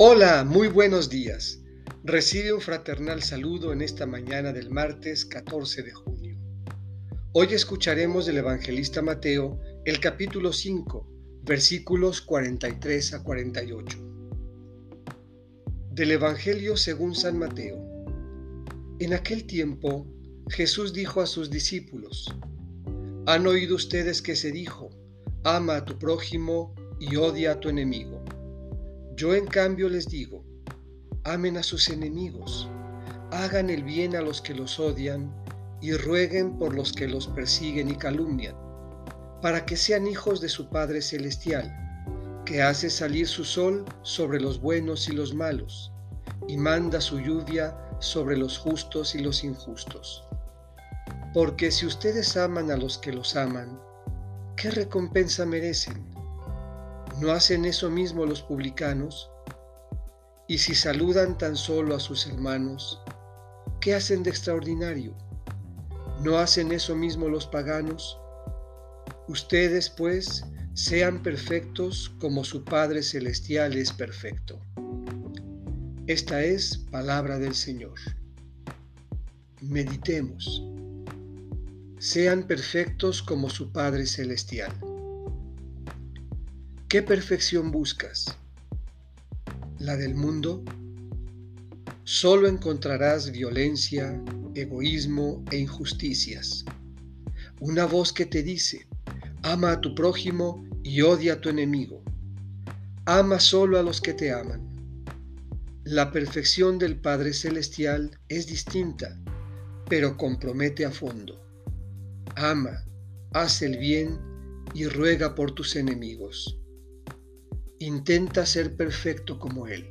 Hola, muy buenos días. Recibe un fraternal saludo en esta mañana del martes 14 de junio. Hoy escucharemos del evangelista Mateo el capítulo 5, versículos 43 a 48. Del Evangelio según San Mateo. En aquel tiempo Jesús dijo a sus discípulos, Han oído ustedes que se dijo, ama a tu prójimo y odia a tu enemigo. Yo en cambio les digo, amen a sus enemigos, hagan el bien a los que los odian y rueguen por los que los persiguen y calumnian, para que sean hijos de su Padre Celestial, que hace salir su sol sobre los buenos y los malos, y manda su lluvia sobre los justos y los injustos. Porque si ustedes aman a los que los aman, ¿qué recompensa merecen? ¿No hacen eso mismo los publicanos? Y si saludan tan solo a sus hermanos, ¿qué hacen de extraordinario? ¿No hacen eso mismo los paganos? Ustedes, pues, sean perfectos como su Padre Celestial es perfecto. Esta es palabra del Señor. Meditemos. Sean perfectos como su Padre Celestial. ¿Qué perfección buscas? ¿La del mundo? Solo encontrarás violencia, egoísmo e injusticias. Una voz que te dice, ama a tu prójimo y odia a tu enemigo. Ama solo a los que te aman. La perfección del Padre Celestial es distinta, pero compromete a fondo. Ama, haz el bien y ruega por tus enemigos. Intenta ser perfecto como Él.